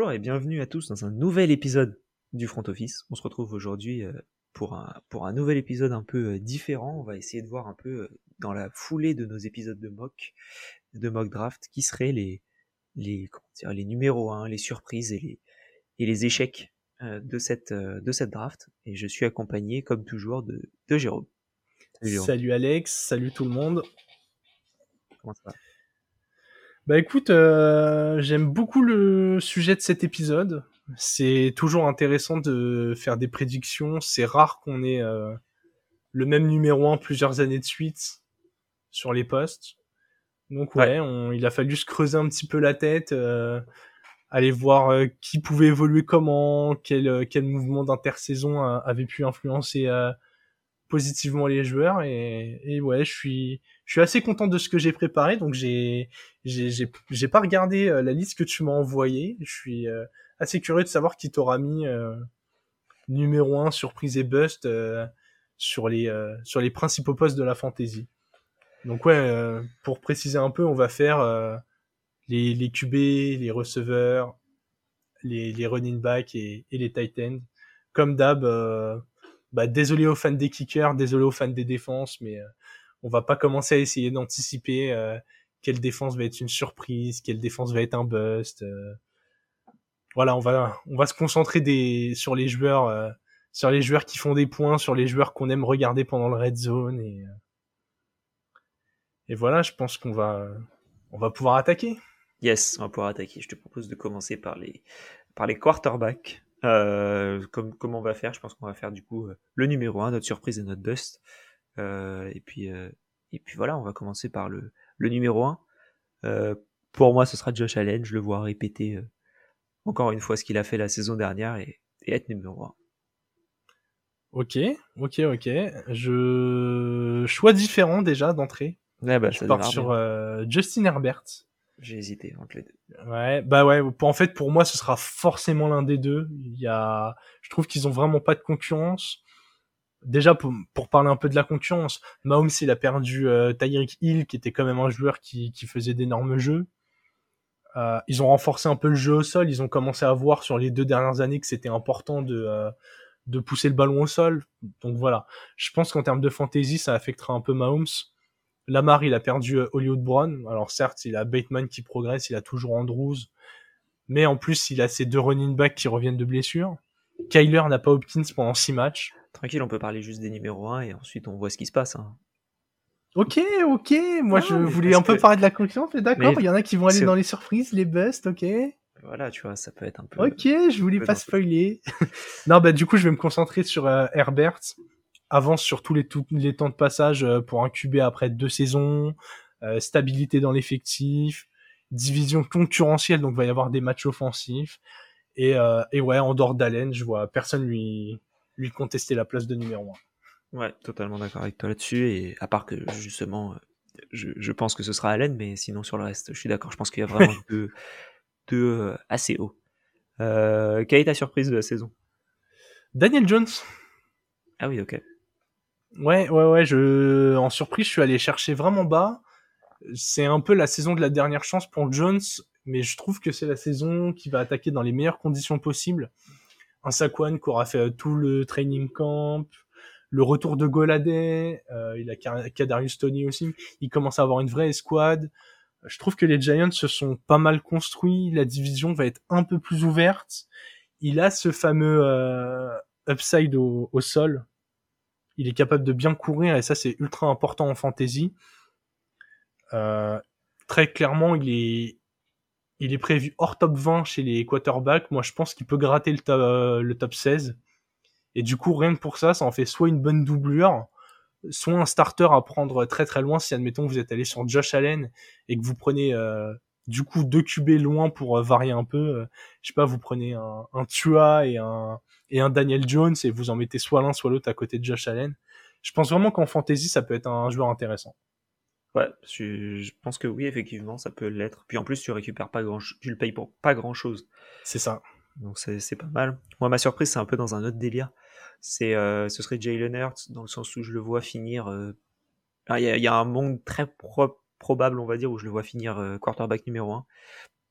Bonjour et bienvenue à tous dans un nouvel épisode du Front Office. On se retrouve aujourd'hui euh, pour un, pour un nouvel épisode un peu euh, différent. On va essayer de voir un peu euh, dans la foulée de nos épisodes de mock, de mock draft, qui seraient les, les, comment dire, les numéros 1, les surprises et les, et les échecs de cette, de cette draft. Et je suis accompagné, comme toujours, de, de Jérôme. Salut, Jérôme. salut Alex, salut tout le monde. Comment ça va? Bah écoute, euh, j'aime beaucoup le sujet de cet épisode. C'est toujours intéressant de faire des prédictions. C'est rare qu'on ait euh, le même numéro 1 plusieurs années de suite sur les postes. Donc ouais, il a fallu se creuser un petit peu la tête, euh, aller voir qui pouvait évoluer comment, quel, quel mouvement d'intersaison avait pu influencer positivement les joueurs et, et, ouais je suis je suis assez content de ce que j'ai préparé. Donc j'ai j'ai j'ai pas regardé euh, la liste que tu m'as envoyée. Je suis euh, assez curieux de savoir qui t'aura mis euh, numéro 1 surprise et bust sur les sur les principaux postes de la fantasy. Donc ouais pour préciser un peu on va faire les les QB les receveurs les les running back et, et les tight ends. Comme d'hab bah, désolé aux fans des kickers, désolé aux fans des défenses, mais euh, on va pas commencer à essayer d'anticiper euh, quelle défense va être une surprise, quelle défense va être un bust. Euh. Voilà, on va on va se concentrer des sur les joueurs sur les joueurs qui font des points, sur les joueurs qu'on aime regarder pendant le red zone et et voilà, je pense qu'on va on va pouvoir attaquer. Yes, on va pouvoir attaquer. Je te propose de commencer par les par les quarterbacks. Euh, comme, comment on va faire Je pense qu'on va faire du coup euh, le numéro 1, notre surprise et notre bust. Euh, et, puis, et puis voilà, on va commencer par le, le numéro 1. pour moi, ce sera Josh Allen. Je le vois répéter encore une fois ce qu'il a fait la saison dernière et, être numéro 1. Ok, ok, ok. Je choix différent déjà d'entrée. bah, je pars sur Justin Herbert. J'ai hésité entre les deux. Ouais, bah ouais. En fait, pour moi, ce sera forcément l'un des deux. Il y a, je trouve qu'ils ont vraiment pas de concurrence. Déjà, pour, pour parler un peu de la concurrence, Mahomes, il a perdu euh, Tyreek Hill, qui était quand même un joueur qui, qui faisait d'énormes jeux. Euh, ils ont renforcé un peu le jeu au sol. Ils ont commencé à voir sur les deux dernières années que c'était important de euh, de pousser le ballon au sol. Donc voilà. Je pense qu'en termes de fantasy, ça affectera un peu Mahomes. Lamar, il a perdu euh, Hollywood Brown. Alors certes, il a Bateman qui progresse, il a toujours Andrews. Mais en plus, il a ses deux running backs qui reviennent de blessure. Kyler n'a pas Hopkins pendant six matchs. Tranquille, on peut parler juste des numéros 1 et ensuite on voit ce qui se passe. Hein. Ok, ok. Moi, je voulais un peu parler de la concurrence, mais d'accord, il y en a qui vont aller dans les surprises, les busts, ok. Voilà, tu vois, ça peut être un peu. Ok, je voulais pas spoiler. non, bah du coup, je vais me concentrer sur euh, Herbert avance sur tous les, les temps de passage euh, pour QB après deux saisons, euh, stabilité dans l'effectif, division concurrentielle, donc il va y avoir des matchs offensifs. Et, euh, et ouais, en dehors d'Allen, je vois personne lui, lui contester la place de numéro 1. Ouais, totalement d'accord avec toi là-dessus. Et à part que justement, je, je, pense que ce sera Allen, mais sinon sur le reste, je suis d'accord. Je pense qu'il y a vraiment deux, deux assez hauts. Euh, quelle est ta surprise de la saison? Daniel Jones. Ah oui, ok. Ouais, ouais, ouais. Je, en surprise, je suis allé chercher vraiment bas. C'est un peu la saison de la dernière chance pour Jones, mais je trouve que c'est la saison qui va attaquer dans les meilleures conditions possibles. Un Saquon qui aura fait tout le training camp, le retour de Goladay, euh, il a Kadarius Tony aussi. Il commence à avoir une vraie escouade. Je trouve que les Giants se sont pas mal construits. La division va être un peu plus ouverte. Il a ce fameux euh, upside au, au sol il est capable de bien courir et ça c'est ultra important en fantasy. Euh, très clairement, il est, il est prévu hors top 20 chez les quarterbacks. Moi, je pense qu'il peut gratter le, top, le top 16. Et du coup, rien que pour ça, ça en fait soit une bonne doublure, soit un starter à prendre très très loin si admettons vous êtes allé sur Josh Allen et que vous prenez euh, du coup deux QB loin pour euh, varier un peu. je sais pas, vous prenez un, un Tua et un et un Daniel Jones et vous en mettez soit l'un soit l'autre à côté de Josh Allen. Je pense vraiment qu'en fantasy, ça peut être un joueur intéressant. Ouais, je, pense que oui, effectivement, ça peut l'être. Puis en plus, tu récupères pas grand, tu le payes pour pas grand chose. C'est ça. Donc c'est pas mal. Moi, ma surprise, c'est un peu dans un autre délire. C'est, euh, ce serait Jalen Hurts dans le sens où je le vois finir. Euh, il y, a, un monde très probable, on va dire, où je le vois finir euh, quarterback numéro 1.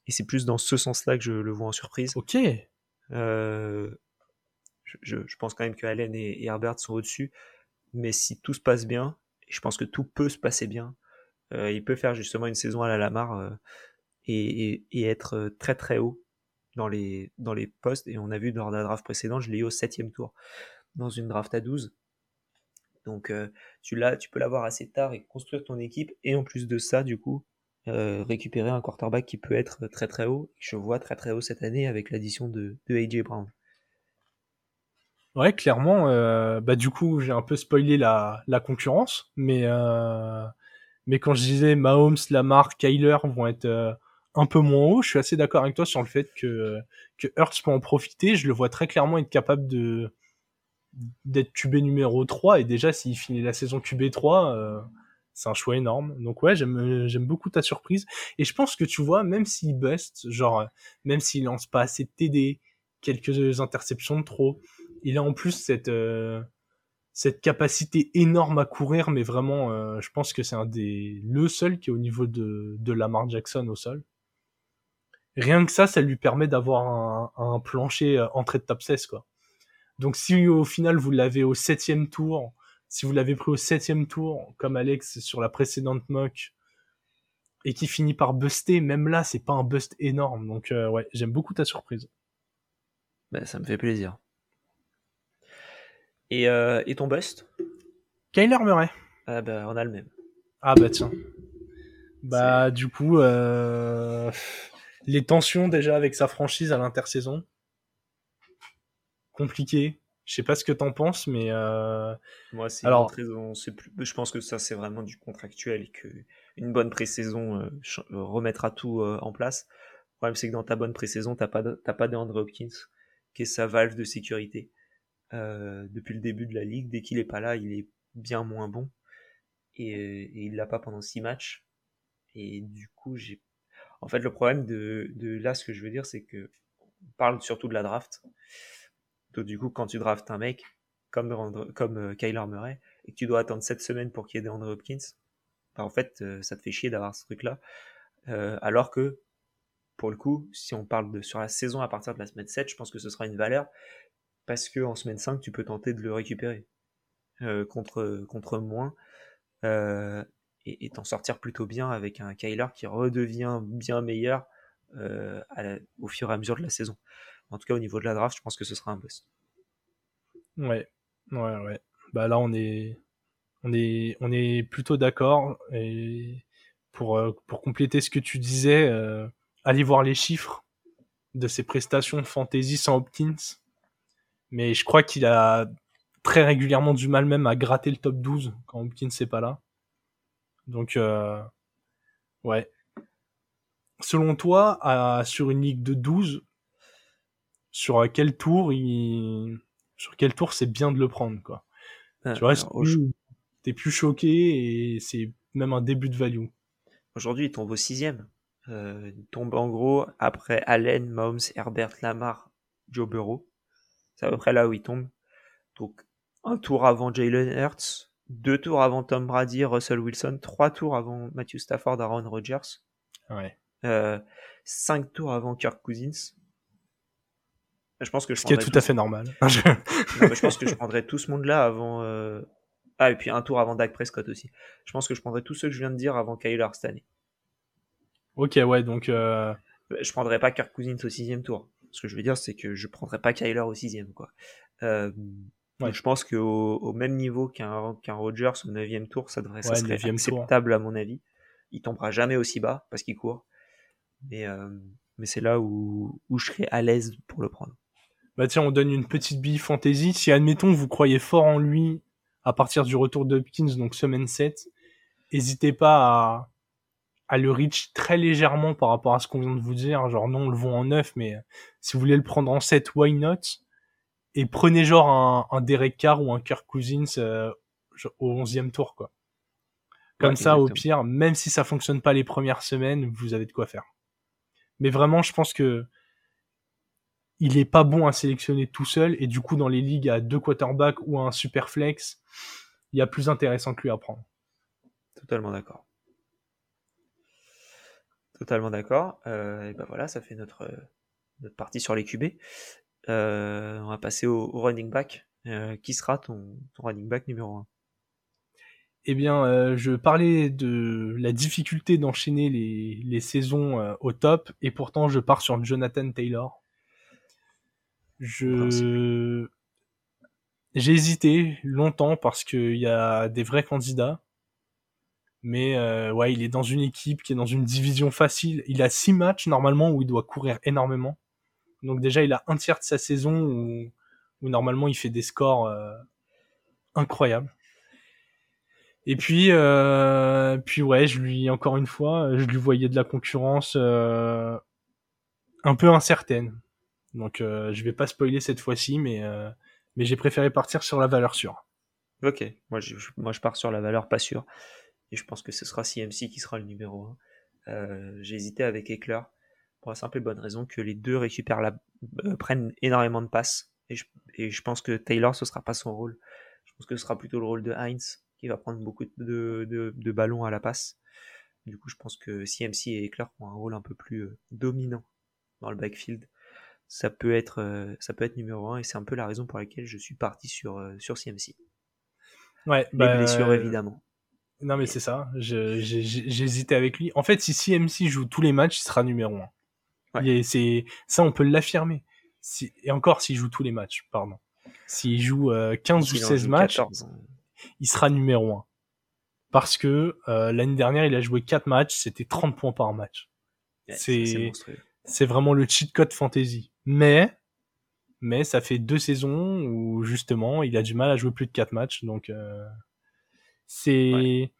Et c'est plus dans ce sens-là que je le vois en surprise. Ok. Euh, je, je, pense quand même que Allen et, Herbert sont au-dessus. Mais si tout se passe bien, et je pense que tout peut se passer bien, euh, il peut faire justement une saison à la Lamar euh, et, et, être très très haut dans les, dans les postes. Et on a vu dans la draft précédente, je l'ai eu au septième tour, dans une draft à 12. Donc euh, tu, l'as, tu peux l'avoir assez tard et construire ton équipe. Et en plus de ça, du coup, euh, récupérer un quarterback qui peut être très très haut. Je vois très très haut cette année avec l'addition de, AJ Brown. Ouais, clairement. Euh, bah du coup, j'ai un peu spoilé la, concurrence, mais quand je disais Mahomes, Lamar, Kyler vont être un peu moins haut, je suis assez d'accord avec toi sur le fait que que Hurts peut en profiter. Je le vois très clairement être capable de d'être QB numéro 3 et déjà s'il finit la saison QB 3 euh, c'est un choix énorme. Donc ouais j'aime j'aime beaucoup ta surprise. Et je pense que tu vois même s'il bust genre même s'il lance pas assez de TD quelques interceptions de trop il a en plus cette euh, cette capacité énorme à courir mais vraiment euh, je pense que c'est un des le seul qui est au niveau de de Lamar Jackson au sol. Rien que ça ça lui permet d'avoir un, un plancher entrée de top 16 quoi donc si au final vous l'avez au septième tour, si vous l'avez pris au septième tour, comme Alex sur la précédente mock, et qui finit par buster, même là, c'est pas un bust énorme. Donc euh, ouais, j'aime beaucoup ta surprise. Bah, ça me fait plaisir. Et, euh, et ton bust? Kyler Murray. Ah bah on a le même. Ah bah tiens. Bah du coup, euh, les tensions déjà avec sa franchise à l'intersaison compliqué. Je sais pas ce que t'en penses, mais euh... moi c'est alors raison. C'est plus... Je pense que ça c'est vraiment du contractuel et que une bonne pré-saison euh, remettra tout euh, en place. Le problème c'est que dans ta bonne pré-saison t'as pas de... t'as pas d'Andre Hopkins qui est sa valve de sécurité depuis le début de la ligue. Dès qu'il est pas là, il est bien moins bon et, et il l'a pas pendant six matchs. Et du coup j'ai en fait le problème de, de là ce que je veux dire c'est que on parle surtout de la draft donc, du coup, quand tu draftes un mec comme, euh, Kyler Murray et que tu dois attendre 7 semaines pour qu'il y ait des Andrew Hopkins, bah, en fait, euh, ça te fait chier d'avoir ce truc-là. Euh, alors que, pour le coup, si on parle de sur la saison à partir de la semaine 7, je pense que ce sera une valeur parce que en semaine 5, tu peux tenter de le récupérer contre, contre moins et t'en sortir plutôt bien avec un Kyler qui redevient bien meilleur au fur et à mesure de la saison. En tout cas, au niveau de la draft, je pense que ce sera un boss. Ouais, ouais, ouais. Bah là, on est, on est, on est plutôt d'accord. Et pour, euh, pour compléter ce que tu disais, euh, allez voir les chiffres de ses prestations fantasy sans Hopkins. Mais je crois qu'il a très régulièrement du mal même à gratter le top 12 quand Hopkins n'est pas là. Donc, euh, ouais. Selon toi, à, sur une ligue de 12, sur quel tour il sur quel tour c'est bien de le prendre quoi. Ah, tu vois, t'es plus choqué et c'est même un début de value. Aujourd'hui, il tombe au sixième. Euh, il tombe en gros après Allen, Mahomes, Herbert, Lamar, Joe Burrow. C'est à peu près là où il tombe. Donc un tour avant Jalen Hurts, deux tours avant Tom Brady, Russell Wilson, trois tours avant Matthew Stafford, Aaron Rodgers. Ouais. Euh, cinq tours avant Kirk Cousins. Je pense que je Ce qui est tout, à fait normal. je pense que je prendrais tout ce monde-là avant. Euh, ah, et puis un tour avant Dak Prescott aussi. Je pense que je prendrais tous ceux que je viens de dire avant Kyler cette année. Ok, ouais, donc. Euh... Je prendrais pas Kirk Cousins au sixième tour. Ce que je veux dire, c'est que je prendrais pas Kyler au sixième, quoi. Euh, ouais. Je pense qu'au au même niveau qu'un qu'un Rodgers au neuvième tour, ça devrait ça serait acceptable à mon avis. Il tombera jamais aussi bas parce qu'il court. Mais, euh, mais c'est là où, où je serais à l'aise pour le prendre bah tiens, on donne une petite bille fantasy. Si admettons vous croyez fort en lui à partir du retour de Hopkins, donc semaine 7, n'hésitez pas à, à le reach très légèrement par rapport à ce qu'on vient de vous dire. Genre non, on le vend en 9, mais si vous voulez le prendre en 7, why not? Et prenez genre un, un Derek Carr ou un Kirk Cousins euh, au 11e tour, quoi. Comme ça, au pire, même si ça fonctionne pas les premières semaines, vous avez de quoi faire. Mais vraiment, je pense que il est pas bon à sélectionner tout seul et du coup dans les ligues à deux quarterbacks ou un super flex, il y a plus intéressant que lui à prendre. Totalement d'accord. Totalement d'accord. et ben voilà, ça fait notre, notre partie sur les QB. on va passer au, running back. qui sera ton, ton running back numéro 1 eh bien, euh, je parlais de la difficulté d'enchaîner les, les saisons euh, au top, et pourtant je pars sur Jonathan Taylor. Je j'ai hésité longtemps parce qu'il y a des vrais candidats, mais euh, ouais, il est dans une équipe qui est dans une division facile. Il a six matchs normalement où il doit courir énormément. Donc déjà, il a un tiers de sa saison où, où normalement il fait des scores incroyables. Et puis, euh, puis ouais, je lui encore une fois, je lui voyais de la concurrence euh, un peu incertaine. Donc, euh, je vais pas spoiler cette fois-ci, mais euh, mais j'ai préféré partir sur la valeur sûre. Ok, moi je, moi je pars sur la valeur pas sûre, et je pense que ce sera CMC qui sera le numéro 1. j'ai hésité avec Eckler pour la simple et bonne raison que les deux récupèrent la, prennent énormément de passes, et je, et je pense que Taylor ce sera pas son rôle. Je pense que ce sera plutôt le rôle de Heinz qui va prendre beaucoup de, de, ballons à la passe. Du coup, je pense que CMC et Eckler ont un rôle un peu plus euh, dominant dans le backfield. Ça peut être, euh, ça peut être numéro 1 et c'est un peu la raison pour laquelle je suis parti sur, euh, sur CMC. Ouais, Les bah, blessures, évidemment. Non, mais c'est ça. J'ai hésité avec lui. En fait, si CMC joue tous les matchs, il sera numéro 1. Ouais. C'est ça, on peut l'affirmer. Si, et encore, s'il joue tous les matchs, pardon. S'il joue 15 ou 16 matchs, il sera numéro 1. Parce que euh, l'année dernière, il a joué 4 matchs, c'était 30 points par match. c'est c'est vraiment le cheat code fantasy. Mais mais ça fait deux saisons où justement, il a du mal à jouer plus de 4 matchs donc euh, c'est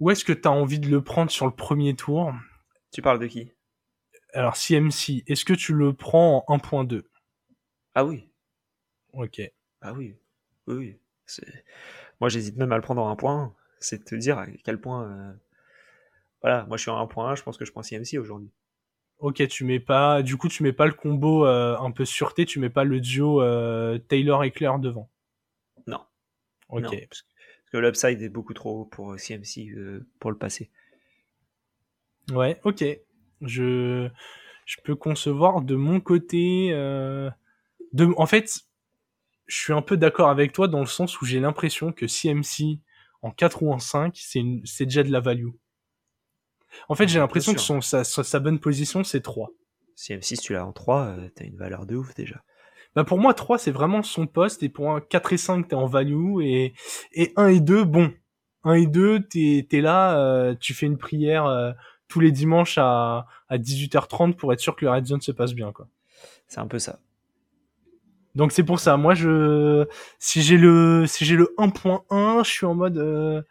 Où est-ce que tu as envie de le prendre sur le premier tour? Tu parles de qui? Alors CMC, est-ce que tu le prends en 1.2 Ah oui. OK. Ah oui. Oui, moi j'hésite même à le prendre en un point. C'est de te dire à quel point. Euh, voilà, moi je suis en un point je pense que je prends CMC aujourd'hui. Ok, tu mets pas. Du coup, tu mets pas le combo euh, un peu sûreté, tu mets pas le duo euh, Taylor et Claire devant? Non. Ok. parce, que, l'upside est beaucoup trop haut pour CMC pour le passer. Ouais, ok. Je, je peux concevoir de mon côté. De... En fait, je suis un peu d'accord avec toi dans le sens où j'ai l'impression que CMC en 4 ou en 5, c'est c'est déjà de la value. En fait, j'ai l'impression que son, sa, sa, bonne position, c'est 3. CMC, si tu l'as en 3, euh, t'as une valeur de ouf déjà. Bah pour moi, 3, c'est vraiment son poste, et pour un 4 et 5, t'es en value, et, et 1 et 2, bon. 1 et 2, t'es es là, euh, tu fais une prière euh, tous les dimanches à, à 18h30 pour être sûr que le red zone se passe bien, quoi. C'est un peu ça. Donc c'est pour ça. Moi, je si j'ai le si j'ai le 1.1, je suis en mode euh...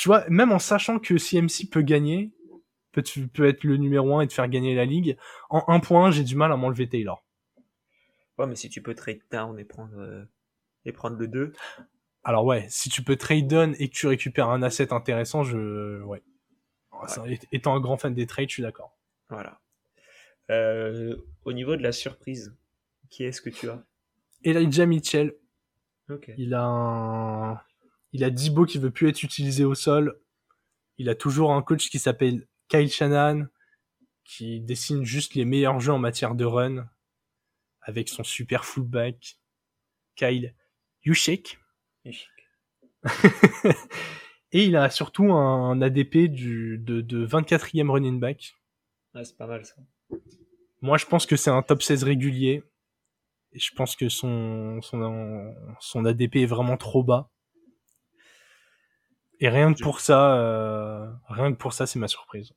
tu vois, même en sachant que CMC peut gagner, peut, peut être le numéro 1 et te faire gagner la ligue, en 1.1, j'ai du mal à m'enlever Taylor. Ouais, mais si tu peux trade down et prendre euh, et prendre le 2. Alors ouais, si tu peux trade down et que tu récupères un asset intéressant, je ouais. Étant un grand fan des trades, je suis d'accord. Voilà. Euh, au niveau de la surprise, qui est-ce que tu as? Elijah Mitchell. Il a un... il a Dibo qui veut plus être utilisé au sol. Il a toujours un coach qui s'appelle Kyle Shannon qui dessine juste les meilleurs jeux en matière de run avec son super fullback Kyle Yushik. Et il a surtout un ADP du, de, de 24e running back. c'est pas mal ça. Moi, je pense que c'est un top 16 régulier je pense que son, son, son ADP est vraiment trop bas. Et rien que pour ça, euh, rien que pour ça, c'est ma surprise.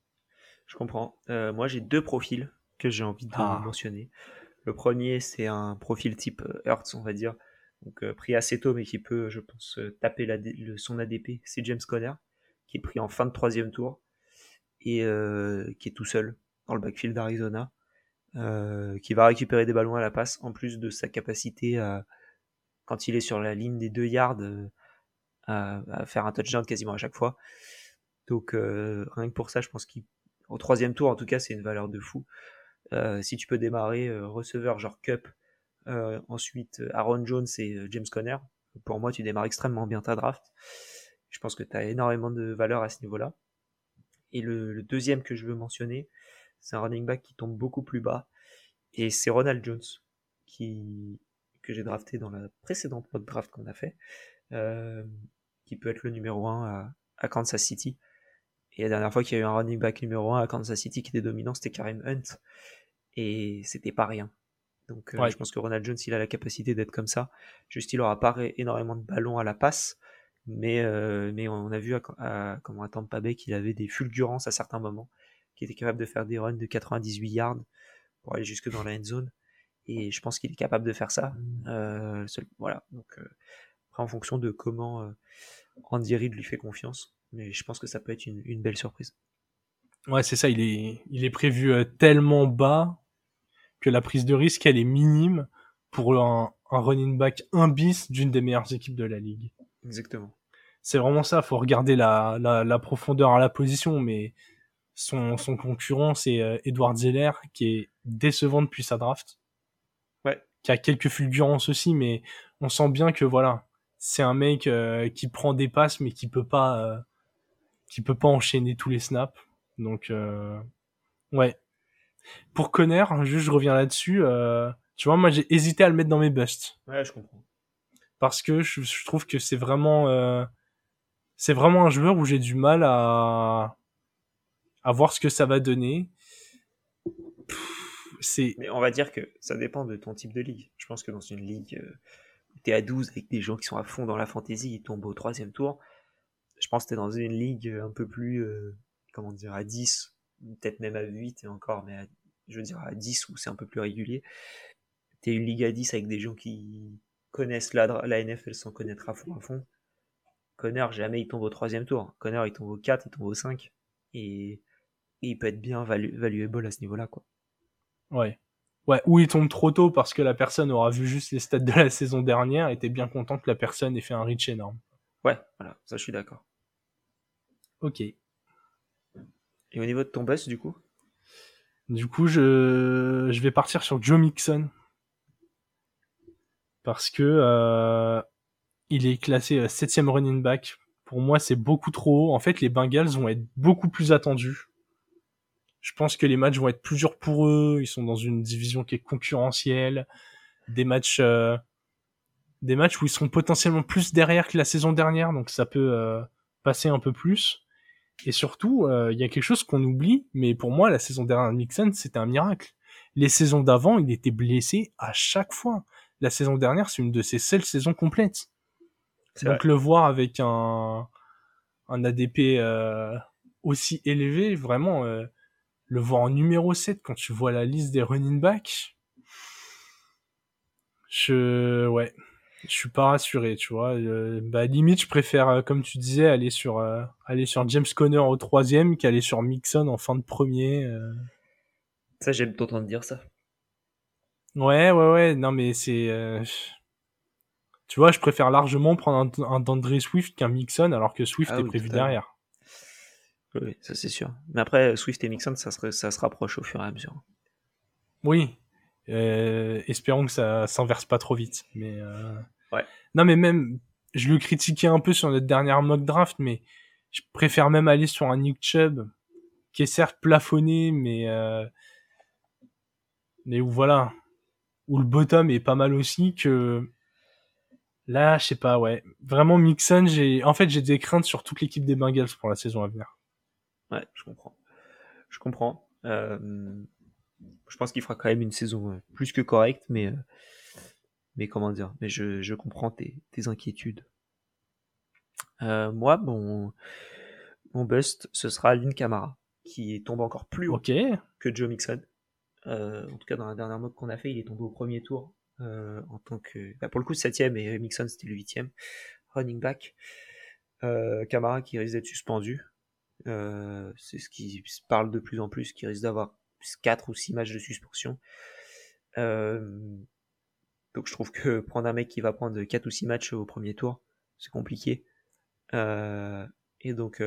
Je comprends. Euh, moi, j'ai deux profils que j'ai envie de ah. mentionner. Le premier, c'est un profil type euh, Hertz, on va dire, donc pris assez tôt, mais qui peut, je pense, taper la, le, son ADP. C'est James Conner, qui est pris en fin de troisième tour et qui est tout seul dans le backfield d'Arizona. Qui va récupérer des ballons à la passe, en plus de sa capacité à, quand il est sur la ligne des deux yards, euh, à, faire un touchdown quasiment à chaque fois. Donc euh, rien que pour ça, je pense qu'au troisième tour, en tout cas, c'est une valeur de fou. si tu peux démarrer receveur genre Cup, ensuite Aaron Jones et James Conner, pour moi, tu démarres extrêmement bien ta draft. Je pense que tu as énormément de valeur à ce niveau-là. Et le, deuxième que je veux mentionner, c'est un running back qui tombe beaucoup plus bas. Et c'est Ronald Jones, qui, que j'ai drafté dans la précédente mock draft qu'on a fait, euh, qui peut être le numéro 1 à, à, Kansas City. Et la dernière fois qu'il y a eu un running back numéro 1 à Kansas City qui était dominant, c'était Karim Hunt. Et c'était pas rien. Donc euh, je pense que Ronald Jones, il a la capacité d'être comme ça. Juste, il aura pas énormément de ballons à la passe. Mais, euh, mais on a vu à, à, comment à Tampa Bay qu'il avait des fulgurances à certains moments, qu'il était capable de faire des runs de 98 yards pour aller jusque dans la end zone. Et je pense qu'il est capable de faire ça. Euh, voilà. Donc, après, en fonction de comment euh, Andy Reid lui fait confiance. Mais je pense que ça peut être une, une belle surprise. Ouais, c'est ça. Il est, il est prévu euh, tellement bas que la prise de risque, elle est minime pour un, un running back 1 bis d'une des meilleures équipes de la ligue. Exactement. C'est vraiment ça. Faut regarder la, la, la, profondeur à la position, mais son, son concurrent, c'est Edward Zeller, qui est décevant depuis sa draft qui a quelques fulgurances aussi, mais on sent bien que voilà, c'est un mec euh, qui prend des passes, mais qui peut pas, euh, qui peut pas enchaîner tous les snaps. Donc euh, ouais. Pour Conner, juste je reviens là-dessus. tu vois, moi j'ai hésité à le mettre dans mes busts. Ouais, je comprends. Parce que je, je trouve que c'est vraiment, c'est vraiment un joueur où j'ai du mal à à voir ce que ça va donner. Mais on va dire que ça dépend de ton type de ligue. Je pense que dans une ligue euh, où tu es à 12 avec des gens qui sont à fond dans la fantasy, ils tombent au troisième tour. Je pense que tu es dans une ligue un peu plus, euh, comment dire, à 10, peut-être même à 8 et encore, mais je veux dire à 10 où c'est un peu plus régulier. Tu es une ligue à 10 avec des gens qui connaissent la, la NFL sans connaître à fond à fond. Connor, jamais il tombe au troisième tour. Connor, il tombe au 4, il tombe au 5. Et, il peut être bien valuable à ce niveau-là, quoi. Ouais. Ouais, ou il tombe trop tôt parce que la personne aura vu juste les stats de la saison dernière et était bien content que la personne ait fait un reach énorme. Ouais, voilà, ça je suis d'accord. Ok. Et au niveau de ton boss, du coup? Du coup, je, je vais partir sur Joe Mixon. Parce que euh, il est classé 7 euh, running back. Pour moi, c'est beaucoup trop haut. En fait, les Bengals vont être beaucoup plus attendus je pense que les matchs vont être plus durs pour eux. Ils sont dans une division qui est concurrentielle. Des matchs, euh, des matchs où ils seront potentiellement plus derrière que la saison dernière, donc ça peut euh, passer un peu plus. Et surtout, euh, il y a quelque chose qu'on oublie, mais pour moi, la saison dernière de Mixon, c'était un miracle. Les saisons d'avant, il était blessé à chaque fois. La saison dernière, c'est une de ses seules saisons complètes. Donc le voir avec un, un ADP aussi élevé, vraiment, le voir en numéro 7 quand tu vois la liste des running backs, je, ouais, je suis pas rassuré, tu vois. Euh, bah, limite, je préfère, euh, comme tu disais, aller sur, euh, aller sur James Conner au troisième qu'aller sur Mixon en fin de premier. Ça, j'aime t'entendre dire ça. Ouais, ouais, ouais. Non, mais c'est, tu vois, je préfère largement prendre un, un Dandre Swift qu'un Mixon, alors que Swift ah est prévu derrière. Oui, ça c'est sûr. Mais après, Swift et Mixon, ça se, ça se rapproche au fur et à mesure. Oui. Euh, espérons que ça s'inverse pas trop vite. Mais euh... ouais. Non, mais même, je le critiquais un peu sur notre dernière mock draft, mais je préfère même aller sur un Nick Chubb qui est certes plafonné, mais euh... mais où voilà, où le bottom est pas mal aussi que là, je sais pas, ouais. Vraiment Mixon, j'ai en fait j'ai des craintes sur toute l'équipe des Bengals pour la saison à venir. Ouais, je comprends. Je comprends. Euh, je pense qu'il fera quand même une saison euh, plus que correcte, mais, euh, mais comment dire, mais je, je comprends tes, tes inquiétudes. moi, mon, mon bust, ce sera Lynn Camara, qui tombe encore plus haut que Joe Mixon. en tout cas, dans la dernière mode qu'on a fait, il est tombé au premier tour en tant que, bah, pour le coup, septième et Mixon c'était le huitième running back. Camara qui risque d'être suspendu. Euh, c'est ce qui se parle de plus en plus, qui risque d'avoir 4 ou 6 matchs de suspension. Euh, donc je trouve que prendre un mec qui va prendre 4 ou 6 matchs au premier tour, c'est compliqué. Euh, et donc,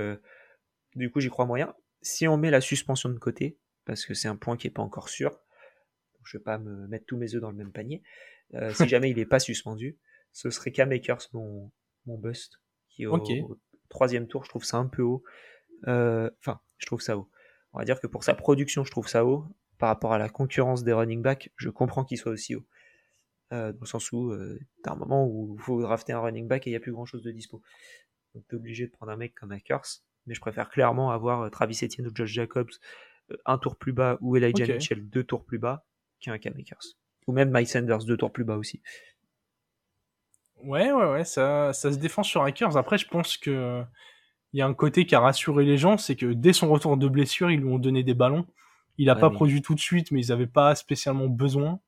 du coup, j'y crois moyen. Si on met la suspension de côté, parce que c'est un point qui est pas encore sûr, donc je vais pas me mettre tous mes œufs dans le même panier. si jamais il est pas suspendu, ce serait Cam Akers mon, mon bust, qui est au, troisième tour. Je trouve ça un peu haut. Enfin, je trouve ça haut. On va dire que pour sa production, je trouve ça haut. Par rapport à la concurrence des running backs, je comprends qu'il soit aussi haut. dans le sens où t'as un moment où il faut drafter un running back et il n'y a plus grand chose de dispo. Donc t'es obligé de prendre un mec comme Akers, mais je préfère clairement avoir Travis Etienne ou Josh Jacobs un tour plus bas ou Elijah Mitchell deux tours plus bas qu'un Cam Akers. Ou même Mike Sanders deux tours plus bas aussi. Ouais, ouais, ouais, ça, ça se défend sur Hackers. Après, je pense que il y a un côté qui a rassuré les gens, c'est que dès son retour de blessure, ils lui ont donné des ballons. Il a pas produit tout de suite, mais ils avaient pas spécialement besoin.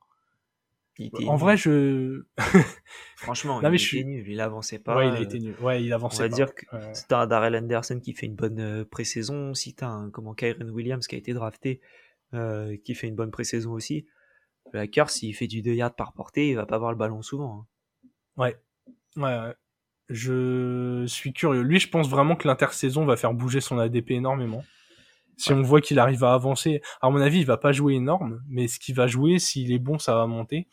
en vrai, je. Franchement, il était nul. Il avançait pas. Ouais, il a été nul. Ouais, il avançait On va dire que si t'as un Darrell Anderson qui fait une bonne euh, pré-saison, si t'as un comment Kyron Williams qui a été drafté, euh, qui fait une bonne pré-saison aussi, le hacker, s'il fait du 2 yards par portée, il va pas avoir le ballon souvent. Hein. Ouais. Ouais, Je suis curieux. Lui, je pense vraiment que l'intersaison va faire bouger son ADP énormément. Si on voit qu'il arrive à avancer, à mon avis, il va pas jouer énorme, mais ce qu'il va jouer, s'il est bon, ça va monter.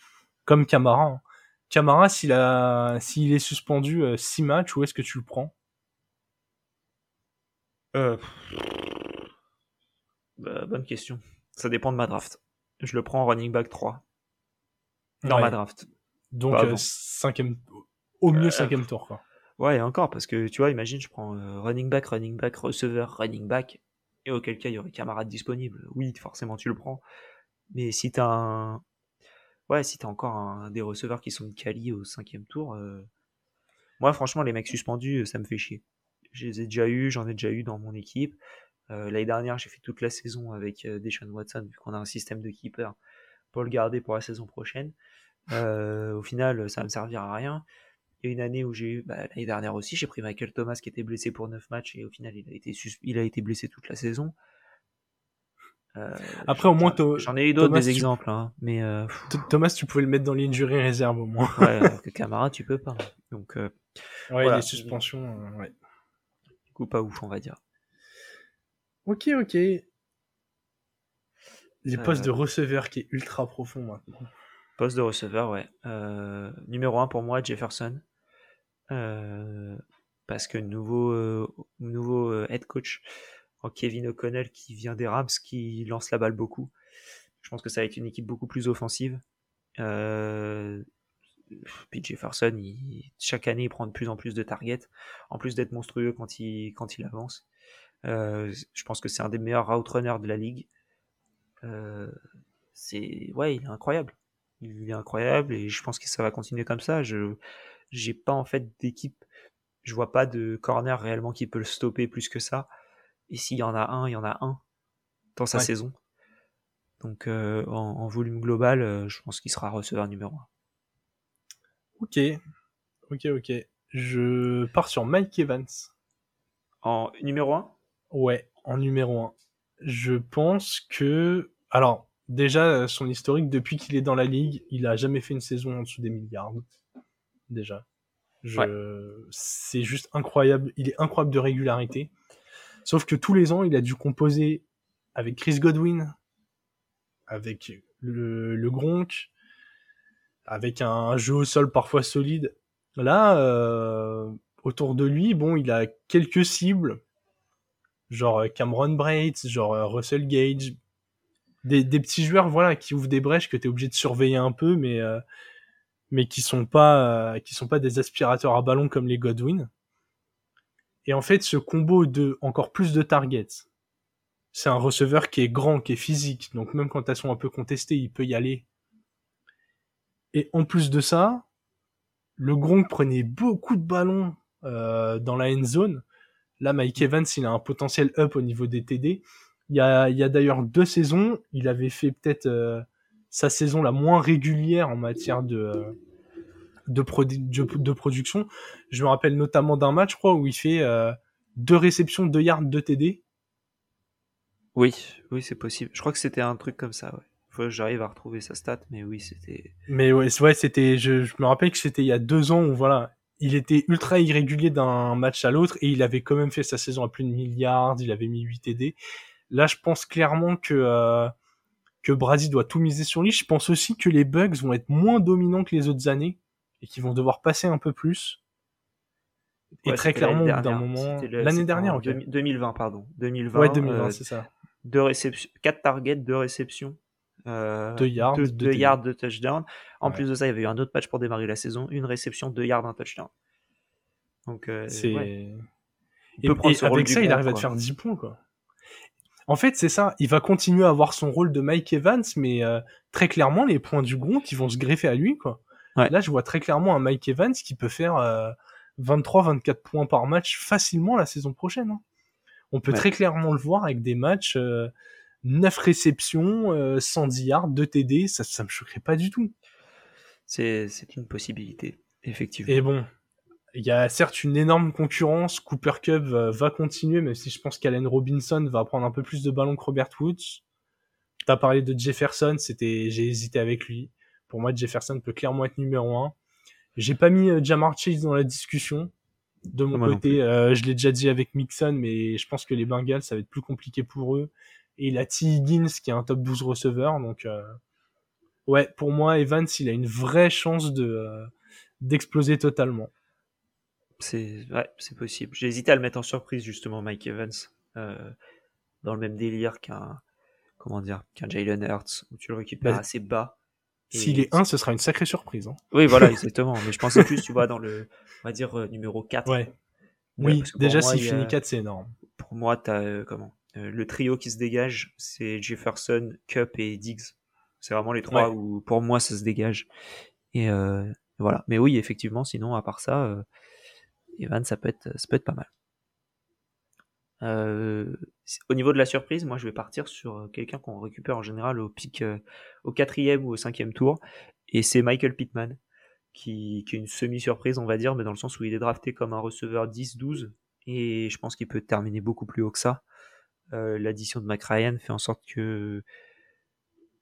Comme Camara. Hein. Camara, s'il a, s'il est suspendu 6 euh, matchs, où est-ce que tu le prends? Euh... Bah, bonne question. Ça dépend de ma draft. Je le prends en running back 3. Dans ma draft. Donc, euh, cinquième, au mieux euh, cinquième tour, quoi. Ouais, encore, parce que tu vois, imagine, je prends euh, running back, running back, receveur, running back, et auquel cas il y aurait camarade disponible. Oui, forcément, tu le prends. Mais si t'as un. Ouais, si t'as encore un, des receveurs qui sont quali au cinquième tour, moi, franchement, les mecs suspendus, ça me fait chier. Je les ai déjà eu, j'en ai déjà eu dans mon équipe. L'année dernière, j'ai fait toute la saison avec Deshaun Watson, vu qu'on a un système de keeper pour le garder pour la saison prochaine. Euh, au final, ça va me servir à rien. Une année où j'ai eu, bah, l'année dernière aussi, j'ai pris Michael Thomas qui était blessé pour 9 matchs et au final, il a été, il a été blessé toute la saison. Euh, Après, au moins, j'en ai eu d'autres des exemples, hein, mais euh, Thomas, tu pouvais le mettre dans l'injury réserve au moins. ouais, que Camara, tu peux pas. Donc, ouais, les suspensions, ouais. Du coup, pas ouf, on va dire. Ok, ok. Les postes de receveur qui est ultra profond maintenant. Poste de receveur, ouais. Euh, numéro 1 pour moi, Jefferson. Euh, parce que nouveau, euh, nouveau head coach, Kevin O'Connell qui vient des Rams, qui lance la balle beaucoup. Je pense que ça va être une équipe beaucoup plus offensive. puis Jefferson, chaque année, il prend de plus en plus de targets, en plus d'être monstrueux quand il, quand il avance. je pense que c'est un des meilleurs route runners de la ligue. c'est ouais, il est incroyable il est incroyable et je pense que ça va continuer comme ça. J'ai pas en fait d'équipe, je vois pas de corner réellement qui peut le stopper plus que ça. Et s'il y en a un, il y en a un dans sa saison. Donc euh, en, volume global, euh, je pense qu'il sera receveur numéro 1. Ok, ok, ok. Je pars sur Mike Evans. En numéro 1 Ouais, en numéro 1. Je pense que... Alors, déjà, son historique, depuis qu'il est dans la ligue, il a jamais fait une saison en dessous des milliards. Déjà. C'est juste incroyable. Il est incroyable de régularité. Sauf que tous les ans, il a dû composer avec Chris Godwin, avec le, le Gronk, avec un jeu au sol parfois solide. Là, euh, autour de lui, bon, il a quelques cibles, genre Cameron Braid, genre Russell Gage, des, petits joueurs voilà qui ouvrent des brèches que tu es obligé de surveiller un peu mais euh, mais qui sont pas euh, qui sont pas des aspirateurs à ballon comme les Godwin. Et en fait ce combo de encore plus de targets c'est un receveur qui est grand qui est physique. Donc même quand elles sont un peu contestées il peut y aller. Et en plus de ça le Gronk prenait beaucoup de ballons euh, dans la end zone. Là Mike Evans il a un potentiel up au niveau des TD il y a, il y a d'ailleurs deux saisons, il avait fait peut-être euh, sa saison la moins régulière en matière de, de, de, production. Je me rappelle notamment d'un match, je crois, où il fait euh, deux réceptions, deux yards, deux TD. Oui, oui, c'est possible. Je crois que c'était un truc comme ça, ouais. Faut j'arrive à retrouver sa stat, mais oui, c'était. Mais ouais, ouais c'était. Je, je me rappelle que c'était il y a deux ans où voilà, il était ultra irrégulier d'un match à l'autre et il avait quand même fait sa saison à plus de milliards. Il avait mis 8 TD. Là, je pense clairement que euh, que Brady doit tout miser sur lui. Je pense aussi que les Bugs vont être moins dominants que les autres années et qu'ils vont devoir passer un peu plus. Et très clairement, d'un moment. L'année dernière, 2020, pardon. 2020. Ouais, 2020, c'est ça. Deux réceptions, quatre targets, deux réceptions. Euh, deux yards, deux, yards de touchdown. En plus de ça, il y avait eu un autre patch pour démarrer la saison, une réception, deux yards, un touchdown. Donc, euh, c'est. Et, avec ça, il arrive à te faire 10 points, quoi. En fait, c'est ça. Il va continuer à avoir son rôle de Mike Evans, mais euh, très clairement, les points du Gronk, qui vont se greffer à lui, quoi. Là, je vois très clairement un Mike Evans qui peut faire 23-24 euh, points par match facilement la saison prochaine. Hein. On peut très clairement le voir avec des matchs 9 réceptions, 110 yards, 2 TD, ça, ça me choquerait pas du tout. C'est une possibilité, effectivement. Et bon, il y a certes une énorme concurrence. Cooper Cup va, continuer, même si je pense qu'Allen Robinson va prendre un peu plus de ballons que Robert Woods. T'as parlé de Jefferson, c'était, j'ai hésité avec lui. Pour moi, Jefferson peut clairement être numéro 1. J'ai pas mis euh, Jamar Chase dans la discussion. De mon côté, euh, je l'ai déjà dit avec Mixon, mais je pense que les Bengals, ça va être plus compliqué pour eux et il a T. Higgins qui est un top 12 receveur. Donc, euh, ouais, pour moi, Evans, il a une vraie chance de euh, d'exploser totalement. C'est ouais, c'est possible. J'ai hésité à le mettre en surprise justement, Mike Evans, euh, dans le même délire qu'un comment dire qu'un Jalen Hurts où tu le récupères bah, assez bas. S'il est 1, ce sera une sacrée surprise. Hein. Oui, voilà, exactement. Mais je pensais plus, tu vois, dans le, on va dire, numéro 4. Ouais. Oui, déjà, s'il finit 4, c'est énorme. Pour moi, comment euh, le trio qui se dégage, c'est Jefferson, Cup et Diggs. C'est vraiment les trois où, pour moi, ça se dégage. Et euh, voilà. Mais oui, effectivement, sinon, à part ça, euh, Evan, ça peut être, ça peut être pas mal. Au niveau de la surprise, moi, je vais partir sur quelqu'un qu'on récupère en général au pic, au quatrième ou au cinquième tour, et c'est Michael Pittman, qui, est une semi-surprise, on va dire, mais dans le sens où il est drafté comme un receveur 10-12, et je pense qu'il peut terminer beaucoup plus haut que ça. Euh, l'addition de McRyan fait en sorte que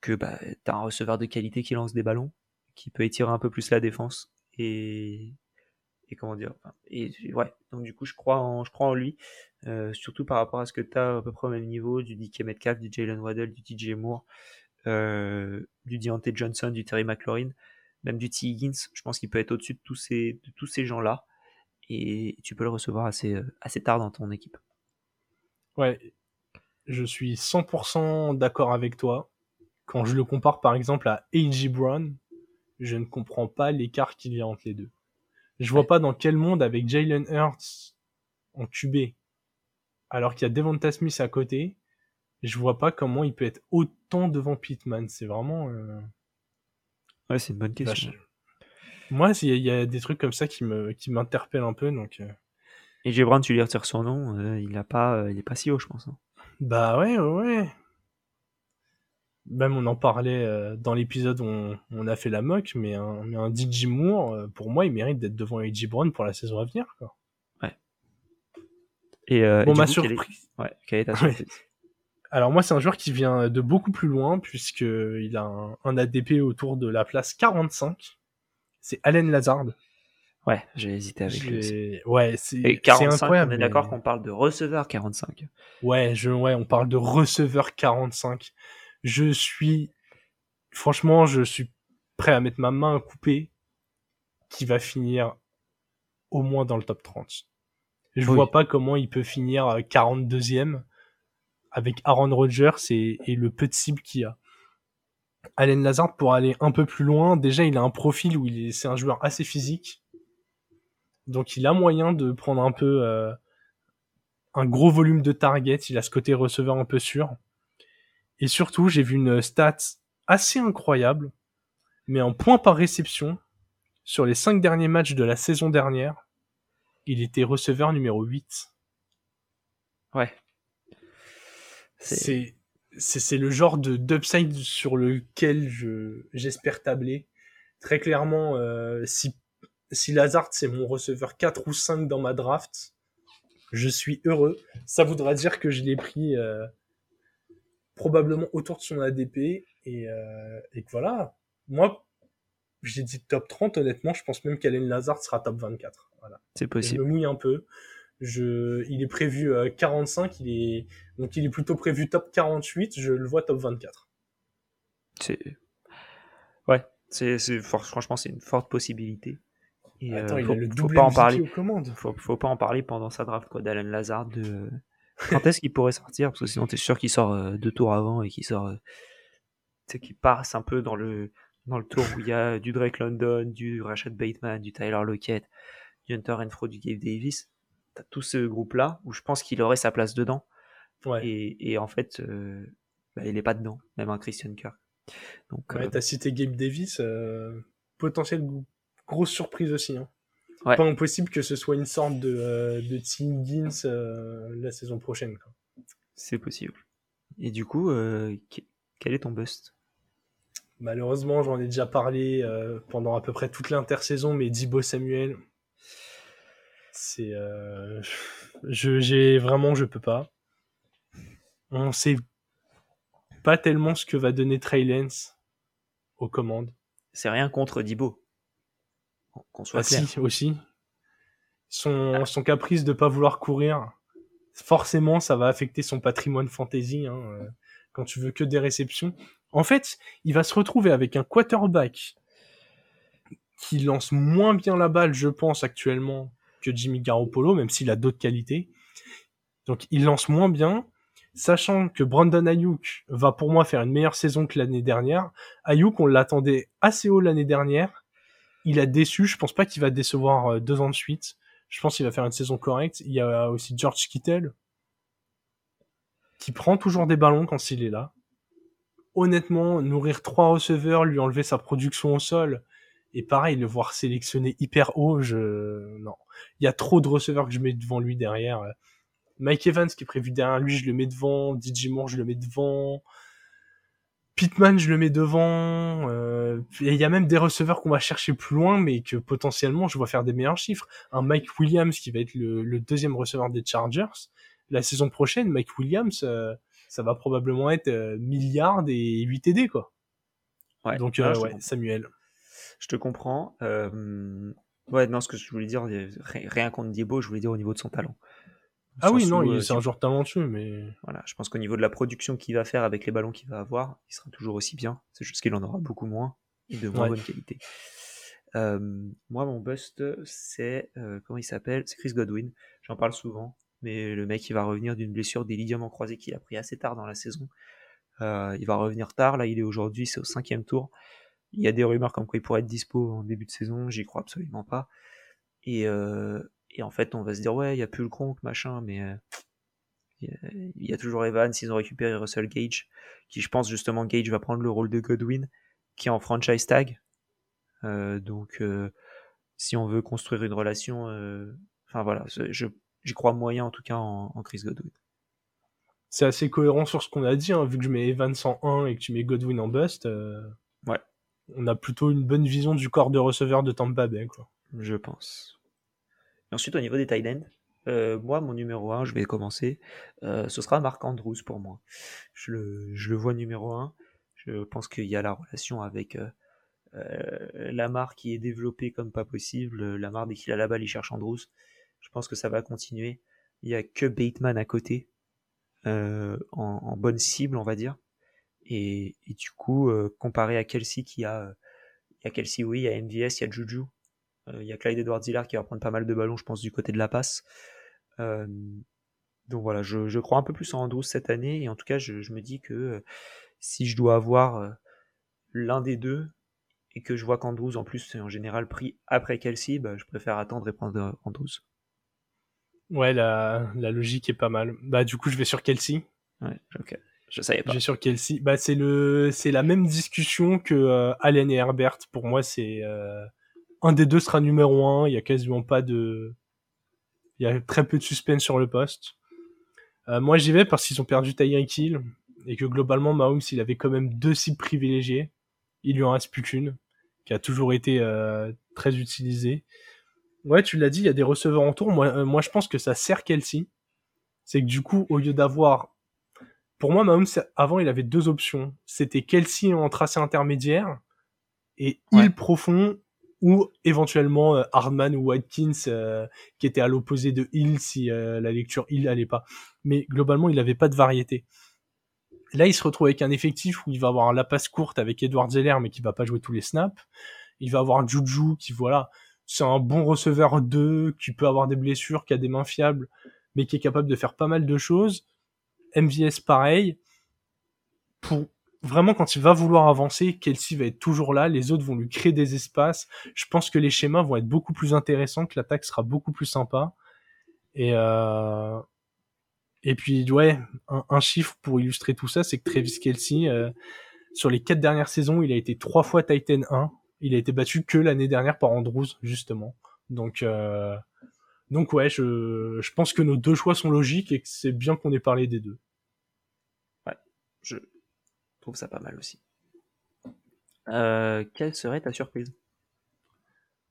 que bah, tu as un receveur de qualité qui lance des ballons, qui peut étirer un peu plus la défense et et comment dire et ouais donc du coup je crois en lui euh, surtout par rapport à ce que tu as à peu près au même niveau du DK Metcalf du Jalen Waddell du TJ Moore euh, du Deontay Johnson du Terry McLaurin même du T Higgins je pense qu'il peut être au-dessus de tous ces de tous ces gens là et tu peux le recevoir assez assez tard dans ton équipe ouais je suis 100% d'accord avec toi. Quand je le compare par exemple à A.J. Brown, je ne comprends pas l'écart qu'il y a entre les deux. Je vois pas dans quel monde avec Jalen Hurts en QB, alors qu'il y a Devonta Smith à côté, je vois pas comment il peut être autant devant Pittman. C'est vraiment. Euh, ouais, c'est une bonne question. Moi, il y, a des trucs comme ça qui me qui m'interpellent un peu, donc. Euh. Et tu lui retires son nom, euh, il a pas, il est pas si haut, je pense. Hein. Bah ouais, ouais, Même on en parlait euh, dans l'épisode où on, a fait la mock, mais un, mais un DJ Moore, euh, pour moi, il mérite d'être devant AJ Brown pour la saison à venir. Quoi. Et, euh, bon, ma surprise. Ouais, quelle est ta surprise? Alors moi, c'est un joueur qui vient de beaucoup plus loin, puisqu'il a un, un ADP autour de la place 45. C'est Allen Lazard. Ouais, j'ai hésité avec lui. Ouais, c'est incroyable. On est d'accord qu'on parle de receveur 45. Ouais, je, ouais, on parle de receveur 45. Je suis, franchement, je suis prêt à mettre ma main à couper qui va finir au moins dans le top 30. Je vois pas comment il peut finir 42e avec Aaron Rodgers et, et le peu de cible qu'il a. Allen Lazard, pour aller un peu plus loin, déjà il a un profil où il est, c'est un joueur assez physique donc il a moyen de prendre un peu euh, un gros volume de target. Il a ce côté receveur un peu sûr. Et surtout, j'ai vu une stat assez incroyable, mais en points par réception, sur les cinq derniers matchs de la saison dernière, il était receveur numéro 8. Ouais. C'est c'est le genre de d'upside sur lequel je j'espère tabler. Très clairement, euh, si si Lazard c'est mon receveur 4 ou 5 dans ma draft, je suis heureux. Ça voudra dire que je l'ai pris euh, probablement autour de son ADP euh, et, que voilà. Moi, j'ai dit top 30, honnêtement, je pense même qu'Alain Lazard sera top 24. Voilà. C'est possible. Je me mouille un peu. Je, il est prévu 45, euh, il est, donc il est plutôt prévu top 48, je le vois top 24. C'est, ouais, c'est, franchement, c'est une forte possibilité. Et, Attends, euh, il faut, a le faut double pas en parler. aux commandes. Faut, faut pas en parler pendant sa draft quoi d'Alan Lazard. De... Quand est-ce qu'il pourrait sortir? Parce que sinon t'es sûr qu'il sort euh, deux tours avant et qu'il sort, euh, tu sais, qu'il passe un peu dans le dans le tour où il y a du Drake London, du Rashad Bateman, du Tyler Lockett, du Hunter Renfro, du Gabe Davis. T'as tout ce groupe là où je pense qu'il aurait sa place dedans. Ouais. Et, et en fait, euh, bah, il est pas dedans, même un Christian Kirk. Donc, Ouais, euh, t'as cité Gabe Davis, euh, potentielle gro- grosse surprise aussi. Hein. Ouais. Pas impossible que ce soit une sorte de, euh, de T. Higgins euh, la saison prochaine. C'est possible. Et du coup, que- quel est ton bust? Malheureusement, j'en ai déjà parlé euh, pendant à peu près toute l'intersaison, mais Dibo Samuel, c'est, euh, je, j'ai vraiment, je peux pas. On sait pas tellement ce que va donner Trey Lance aux commandes. C'est rien contre Dibo. Qu'on soit Ah clair. si, aussi. Son, son caprice de pas vouloir courir, forcément, ça va affecter son patrimoine fantasy. Hein, euh, quand tu veux que des réceptions. En fait, il va se retrouver avec un quarterback qui lance moins bien la balle, je pense, actuellement que Jimmy Garoppolo, même s'il a d'autres qualités. Donc, il lance moins bien, sachant que Brandon Ayuk va pour moi faire une meilleure saison que l'année dernière. Ayuk, on l'attendait assez haut l'année dernière. Il a déçu. Je pense pas qu'il va décevoir euh, deux ans de suite. Je pense qu'il va faire une saison correcte. Il y a aussi George Kittle qui prend toujours des ballons quand il est là. Honnêtement, nourrir trois receveurs, lui enlever sa production au sol, et pareil, le voir sélectionner hyper haut, je... Non. Il y a trop de receveurs que je mets devant lui derrière. Mike Evans qui est prévu derrière lui, je le mets devant. DJ Moore, je le mets devant. Pittman, je le mets devant. Euh, il y a même des receveurs qu'on va chercher plus loin, mais que potentiellement, je vois faire des meilleurs chiffres. Un Mike Williams qui va être le, le deuxième receveur des Chargers. La saison prochaine, Mike Williams, euh, ça va probablement être euh, milliard et 8 TD, quoi. Ouais. Donc, te ouais. Samuel. Je te comprends. Euh, Ouais, non, ce que je voulais dire, ri- rien contre Dibo, je voulais dire au niveau de son talent. Ah oui, non, euh, c'est un joueur talentueux, mais... Voilà, je pense qu'au niveau de la production qu'il va faire avec les ballons qu'il va avoir, il sera toujours aussi bien. C'est juste qu'il en aura beaucoup moins et de moins Ouais. bonne qualité. Euh, moi, mon bust, c'est euh, comment il s'appelle? C'est Chris Godwin. J'en parle souvent, mais le mec, il va revenir d'une blessure des ligaments croisés qu'il a pris assez tard dans la saison. Euh, il va revenir tard. Là, il est aujourd'hui, c'est au cinquième tour. Il y a des rumeurs comme quoi il pourrait être dispo en début de saison. J'y crois absolument pas. Et, euh, en fait, on va se dire ouais, il y a plus le Gronk, machin, mais euh, il y a- toujours Evans, ils ont récupéré Russell Gage, qui je pense justement Gage va prendre le rôle de Godwin, qui est en franchise tag. Donc si on veut construire une relation, enfin voilà, je j'y crois moyen en tout cas en, en Chris Godwin. C'est assez cohérent sur ce qu'on a dit, hein, vu que je mets Evans en 1 et que tu mets Godwin en bust. euh, Ouais. On a plutôt une bonne vision du corps de receveur de Tampa Bay, quoi. Je pense. Et ensuite au niveau des tight ends, euh, moi mon numéro 1, je vais commencer, euh, ce sera Marc Andrews pour moi. Je le, je le vois numéro 1. Je pense qu'il y a la relation avec Lamar qui est développée comme pas possible. Lamar, dès qu'il a la balle, il cherche Andrews. Je pense que ça va continuer. Il y a que Bateman à côté, euh, en, bonne cible, on va dire. Et, du coup, euh, comparé à Kelsey qui a, euh, il y a Kelsey, oui, il y a MVS, il y a Juju, il y a Clyde Edwards Hillard qui va prendre pas mal de ballons, je pense, du côté de la passe. Donc voilà, je, crois un peu plus en Andrews cette année, et en tout cas, je, me dis que si je dois avoir l'un des deux, et que je vois qu'Andrews en plus c'est en général pris après Kelsey, bah, je préfère attendre et prendre Andrews. Ouais, la, la logique est pas mal. Bah, du coup, je vais sur Kelsey. Ouais, ok. Je savais pas. Je vais sur Kelsey. Bah, c'est le, c'est la même discussion que euh, Allen et Herbert. Pour moi, c'est euh, un des deux sera numéro un. Il y a quasiment pas de, il y a très peu de suspense sur le poste. Euh, moi, j'y vais parce qu'ils ont perdu Tyreek Hill et que globalement, Mahomes, il avait quand même deux cibles privilégiées. Il lui en reste plus qu'une, qui a toujours été euh, très utilisée. Ouais, tu l'as dit, il y a des receveurs en tour. Moi, euh, moi, je pense que ça sert Kelsey. C'est que du coup, au lieu d'avoir pour moi, Mahomes, avant, il avait deux options. C'était Kelsey en tracé intermédiaire et Ouais. Hill profond ou éventuellement euh, Hardman ou Watkins euh, qui était à l'opposé de Hill si la lecture Hill allait pas. Mais globalement, il n'avait pas de variété. Là, il se retrouve avec un effectif où il va avoir la passe courte avec Edward Zeller mais qui va pas jouer tous les snaps. Il va avoir Juju qui, voilà, c'est un bon receveur 2 qui peut avoir des blessures, qui a des mains fiables, mais qui est capable de faire pas mal de choses. MVS pareil. Pour vraiment quand il va vouloir avancer, Kelsey va être toujours là, les autres vont lui créer des espaces. Je pense que les schémas vont être beaucoup plus intéressants, que l'attaque sera beaucoup plus sympa. Et euh... et puis ouais, un, chiffre pour illustrer tout ça, c'est que Travis Kelsey euh, sur les quatre dernières saisons, il a été trois fois Titan 1. Il a été battu que l'année dernière par Andrews justement. Donc euh... donc ouais, je je pense que nos deux choix sont logiques et que c'est bien qu'on ait parlé des deux. Ouais, je trouve ça pas mal aussi. Euh, quelle serait ta surprise?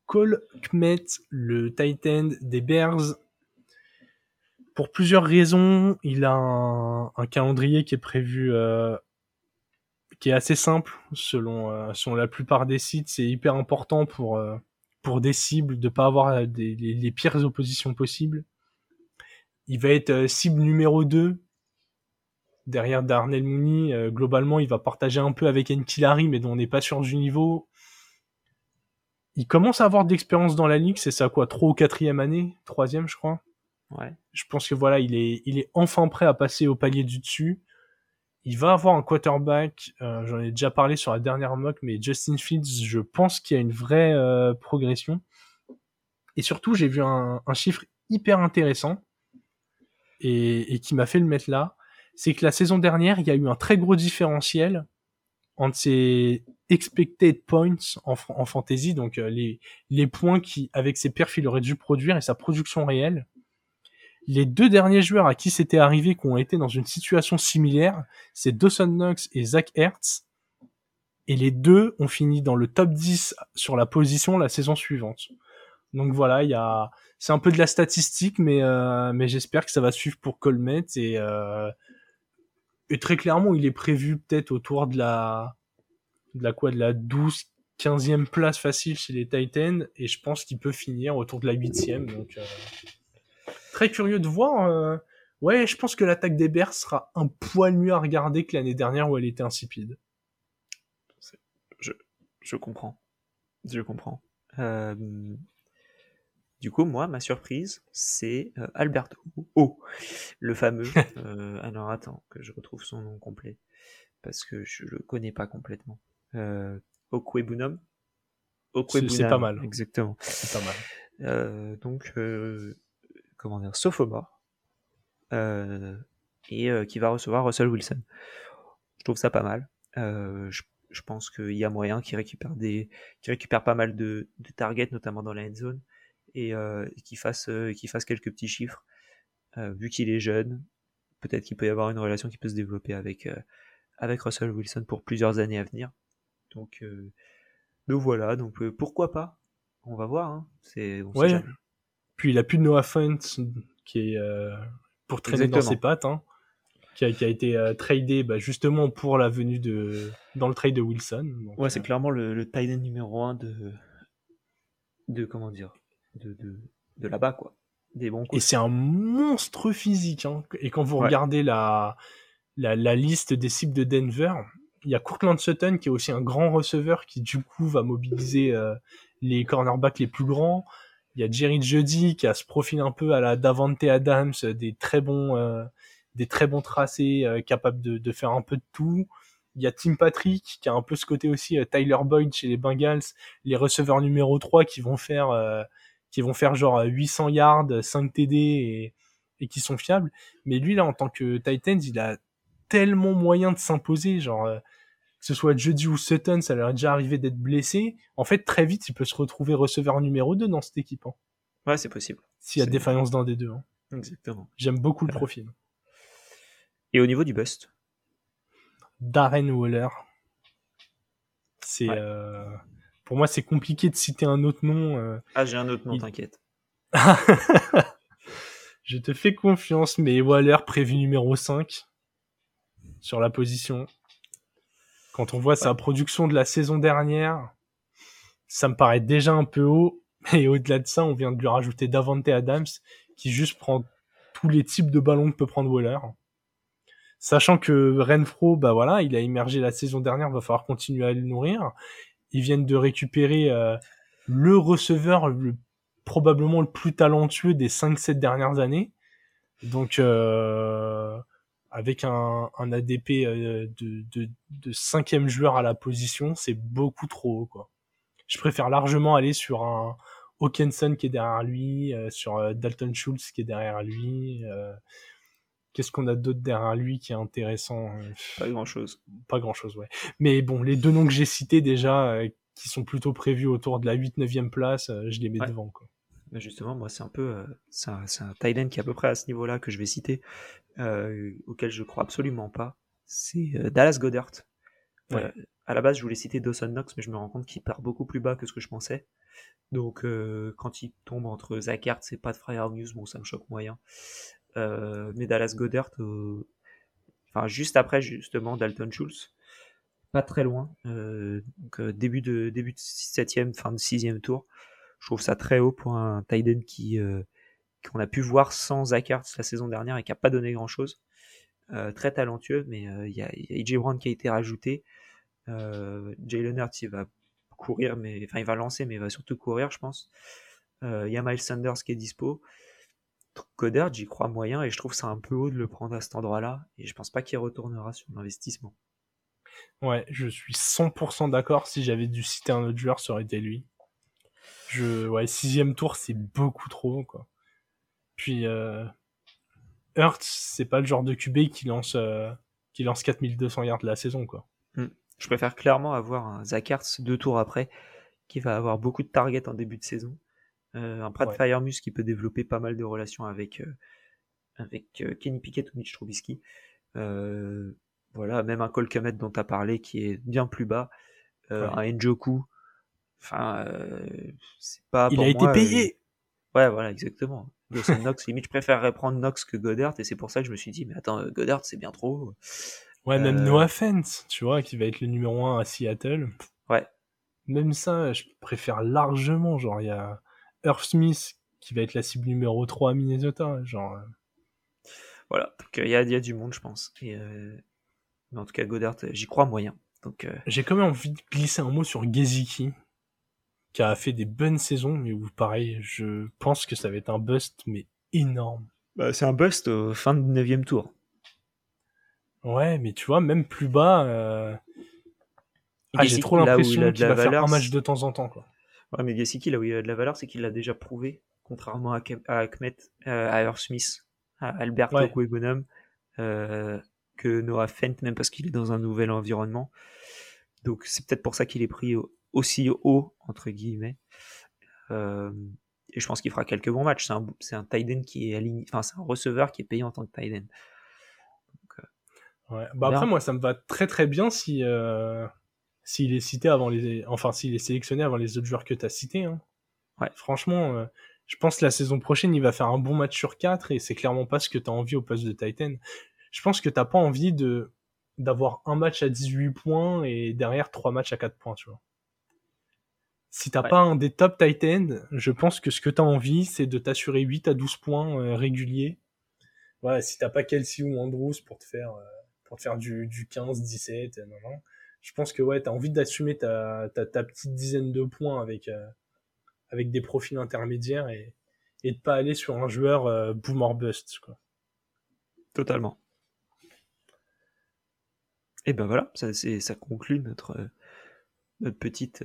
Cole Kmet, le Titan des Bears. Pour plusieurs raisons, il a un, calendrier qui est prévu, euh, qui est assez simple selon, euh, selon la plupart des sites. C'est hyper important pour, pour des cibles de pas avoir les, les, pires oppositions possibles. Il va être cible numéro 2 derrière Darnell Mooney, euh, globalement, il va partager un peu avec Enkilari, mais dont on n'est pas sûr du niveau. Il commence à avoir de l'expérience dans la ligue, c'est ça quoi, trois ou quatrième année, troisième je crois. Ouais. Je pense que voilà, il est, il est enfin prêt à passer au palier du dessus. Il va avoir un quarterback, euh, j'en ai déjà parlé sur la dernière mock, mais Justin Fields, je pense qu'il y a une vraie euh, progression. Et surtout, j'ai vu un, chiffre hyper intéressant et, qui m'a fait le mettre là c'est que la saison dernière, il y a eu un très gros différentiel entre ses expected points en, fantasy, donc euh, les, les points qui, avec ses perfs, il aurait dû produire et sa production réelle. Les deux derniers joueurs à qui c'était arrivé, qui ont été dans une situation similaire, c'est Dawson Knox et Zach Hertz. Et les deux ont fini dans le top 10 sur la position la saison suivante. Donc voilà, il y a, c'est un peu de la statistique, mais euh, j'espère que ça va suivre pour Colmet et euh, et très clairement, il est prévu peut-être autour de la, de la quoi, de la 12, 15e place facile chez les Titans, et je pense qu'il peut finir autour de la 8e. Donc, euh, très curieux de voir. Euh, ouais, je pense que l'attaque des Bears sera un poil mieux à regarder que l'année dernière où elle était insipide. Je, je comprends. Je comprends. Euh, du coup, moi, ma surprise, c'est euh, Alberto O, le fameux. euh, alors attends, que je retrouve son nom complet, parce que je le connais pas complètement. Euh, Okwebunam C'est pas mal. Exactement. C'est pas mal. Euh, donc, comment dire, sophomore, euh, et euh, qui va recevoir Russell Wilson. Je trouve ça pas mal. Je, je, pense qu'il y a moyen qu'il récupère des, qu'il récupère pas mal de, de targets, notamment dans la end zone et euh, qu'il fasse, euh, quelques petits chiffres. Euh, vu qu'il est jeune, peut-être qu'il peut y avoir une relation qui peut se développer avec, avec Russell Wilson pour plusieurs années à venir. Donc, donc voilà, donc pourquoi pas? On va voir. Hein. C'est, ouais. Puis il a plus de Noah Font qui est pour traîner dans ses pattes. Hein qui a, qui a été euh, tradé bah, justement pour la venue de dans le trade de Wilson. Donc, ouais, c'est clairement le, le tight end numéro un de de comment dire de, de, de là-bas, quoi. Des bons Et c'est un monstre physique. Hein. Et quand vous regardez la, la, la, liste des cibles de Denver, il y a Courtland Sutton qui est aussi un grand receveur qui du coup va mobiliser euh, les cornerbacks les plus grands. Il y a Jerry Jeudy qui a ce profil un peu à la Davante Adams, des très bons, euh, des très bons tracés, euh, capables de, faire un peu de tout. Il y a Tim Patrick qui a un peu ce côté aussi Tyler Boyd chez les Bengals, les receveurs numéro 3 qui vont faire qui vont faire genre 800 yards, 5 TD et, et qui sont fiables. Mais lui, là, en tant que Titans, il a tellement moyen de s'imposer, genre, euh, que ce soit Juddy ou Sutton, ça leur est déjà arrivé d'être blessé. En fait, très vite, il peut se retrouver receveur numéro 2 dans cette équipe. Hein. Ouais, c'est possible. S'il y a défaillance d'un des deux. Hein. Exactement. J'aime beaucoup le profil. Et au niveau du bust? Darren Waller. C'est euh, pour moi, c'est compliqué de citer un autre nom. Euh. Ah, j'ai un autre nom, t'inquiète. je te fais confiance, mais Waller prévu numéro 5 sur la position. Quand on voit sa production de la saison dernière, ça me paraît déjà un peu haut. Et au-delà de ça, on vient de lui rajouter Davante Adams, qui juste prend tous les types de ballons que peut prendre Waller. Sachant que Renfro, bah voilà, il a émergé la saison dernière, va falloir continuer à le nourrir ils viennent de récupérer euh, le receveur le, probablement le plus talentueux des 5-7 dernières années. Donc, euh, avec un, un ADP euh, de, de, de, cinquième joueur à la position, c'est beaucoup trop haut. Quoi. Je préfère largement aller sur un Hawkinson qui est derrière lui, euh, sur Dalton Schultz qui est derrière lui. Qu'est-ce qu'on a d'autre derrière lui qui est intéressant Pas grand-chose. Pas grand-chose, ouais. Mais bon, les deux noms que j'ai cités déjà, qui sont plutôt prévus autour de la 8-9e place, je les mets devant. Quoi. Justement, moi, c'est un peu, euh, c'est un, un qui est à peu près à ce niveau-là que je vais citer, euh, auquel je crois absolument pas. C'est euh, Dallas Goddard. Euh, à la base, je voulais citer Dawson Knox, mais je me rends compte qu'il part beaucoup plus bas que ce que je pensais. Donc, quand il tombe entre Zach Ertz et Pat News, bon, ça me choque moyen. mais Dallas Goddard, enfin, juste après, justement, Dalton Schultz, pas très loin. donc, début de début de septième, fin de sixième tour je trouve ça très haut pour un tight qui qu'on a pu voir sans Zach la saison dernière et qui a pas donné grand chose. Euh, très talentueux, mais euh, il y, a, AJ Brown qui a été rajouté. Jalen Hurts il va courir, mais enfin il va lancer, mais il va surtout courir, je pense. Il y a Miles Sanders qui est dispo. Goddard, j'y crois moyen et je trouve ça un peu haut de le prendre à cet endroit-là et je pense pas qu'il retournera sur l'investissement. Ouais, je suis 100% d'accord. Si j'avais dû citer un autre joueur, ça aurait été lui. Je, ouais, sixième tour, c'est beaucoup trop, quoi. Puis, euh, Hurts, c'est pas le genre de QB qui lance, euh, qui lance 4200 yards de la saison, quoi. Hmm. Je préfère clairement avoir un Zach Ertz deux tours après, qui va avoir beaucoup de targets en début de saison. Euh, un Pratt ouais. Firemus qui peut développer pas mal de relations avec, euh, avec Kenny Pickett ou Mitch Trubisky. voilà, même un Cole Komet dont tu as parlé qui est bien plus bas. Un Njoku Enfin, euh, c'est pas. Il a été payé. Euh, ouais, voilà, exactement. Dawson Knox, limite, je préférerais prendre Knox que Goddard, et c'est pour ça que je me suis dit, mais attends, euh, Goddard, c'est bien trop. Ouais, même Noah Fent, tu vois, qui va être le numéro 1 à Seattle. Ouais. Même ça, je préfère largement. Genre, il y a Earth Smith qui va être la cible numéro 3 à Minnesota. Genre. Voilà, donc il y, a, y, a, du monde, je pense. Et, Mais en tout cas, Goddard, j'y crois moyen. Donc, J'ai quand même envie de glisser un mot sur Geziki, qui a fait des bonnes saisons, mais où pareil, je pense que ça va être un bust, mais énorme. Bah, c'est un bust au fin de 9 tour. Ouais, mais tu vois, même plus bas, euh... ah, j'ai trop l'impression qu'il va valeur, faire un match de temps en temps. Quoi. Ouais, mais Gesicki, là où il a de la valeur, c'est qu'il l'a déjà prouvé, contrairement à, à Ahmed, euh, à Earl Smith, à Alberto ouais. euh, que Noah Fent, même parce qu'il est dans un nouvel environnement. Donc c'est peut-être pour ça qu'il est pris au, aussi haut, entre guillemets. Euh, et je pense qu'il fera quelques bons matchs. C'est un, c'est un tight end qui est aligné, enfin, c'est un receveur qui est payé en tant que tight end. Euh, ouais. Bah après, moi, ça me va très très bien si, euh, s'il est cité avant les, enfin, s'il est sélectionné avant les autres joueurs que tu as cités. Hein. Ouais. Franchement, euh, je pense que la saison prochaine, il va faire un bon match sur 4 et c'est clairement pas ce que tu as envie au poste de tight end. Je pense que t'as pas envie de, d'avoir un match à 18 points et derrière trois matchs à 4 points, tu vois si t'as pas un des top tight end, je pense que ce que t'as envie, c'est de t'assurer 8 à 12 points euh, réguliers. Voilà, si t'as pas Kelsey ou Andrews pour te faire, euh, pour te faire du, du 15, 17, non, non. Je pense que ouais, t'as envie d'assumer ta, ta, ta, petite dizaine de points avec, euh, avec des profils intermédiaires et, et de pas aller sur un joueur boomer bust, quoi. Totalement. Et ben voilà, ça, ça conclut notre, notre petite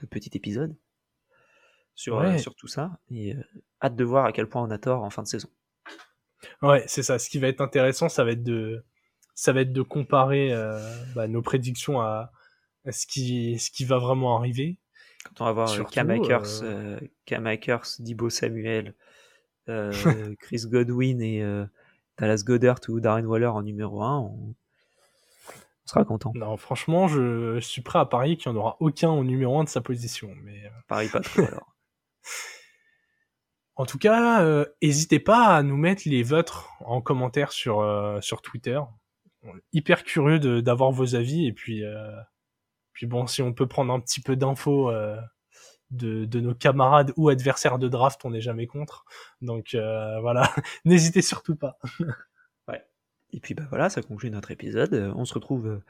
de petit épisode sur, euh, sur tout ça. Et euh, hâte de voir à quel point on a tort en fin de saison. Ouais, c'est ça. Ce qui va être intéressant, ça va être de, ça va être de comparer euh, bah, nos prédictions à, à, ce, qui, ce qui va vraiment arriver. Quand on va voir Cam Akers, Cam Akers, Dibo Samuel, Chris Godwin et Dallas Goddard ou Darren Waller en numéro 1, on, on sera content. Non, franchement, je, suis prêt à parier qu'il n'y en aura aucun au numéro 1 de sa position. Mais... Euh, Parie pas trop alors. en tout cas, n'hésitez euh, pas à nous mettre les vôtres en commentaire sur, euh, sur Twitter. Hyper curieux d'avoir vos avis et puis, puis bon, si on peut prendre un petit peu d'infos de, de, nos camarades ou adversaires de draft, on n'est jamais contre. Donc voilà, n'hésitez surtout pas. Et puis bah voilà, ça conclut notre épisode. Euh, on se retrouve euh,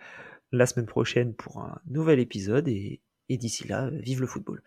la semaine prochaine pour un nouvel épisode et, d'ici là, euh, vive le football.